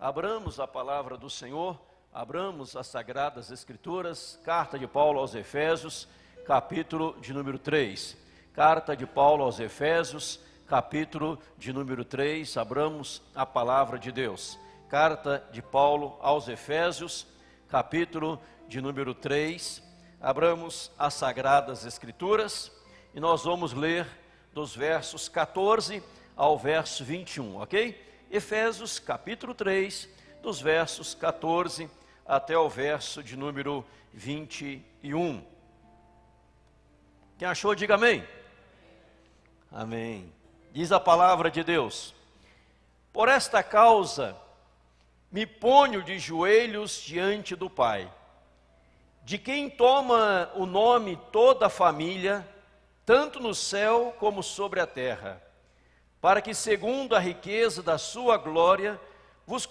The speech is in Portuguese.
Abramos a palavra do Senhor, abramos as sagradas escrituras, carta de Paulo aos Efésios, capítulo de número 3. Carta de Paulo aos Efésios, capítulo de número 3, abramos a palavra de Deus. Carta de Paulo aos Efésios, capítulo de número 3, abramos as sagradas escrituras e nós vamos ler dos versos 14 ao verso 21, ok? Efésios capítulo 3, dos versos 14 até o verso de número 21. Quem achou, diga amém. Amém. Diz a palavra de Deus: Por esta causa me ponho de joelhos diante do Pai, de quem toma o nome toda a família, tanto no céu como sobre a terra para que, segundo a riqueza da sua glória, vos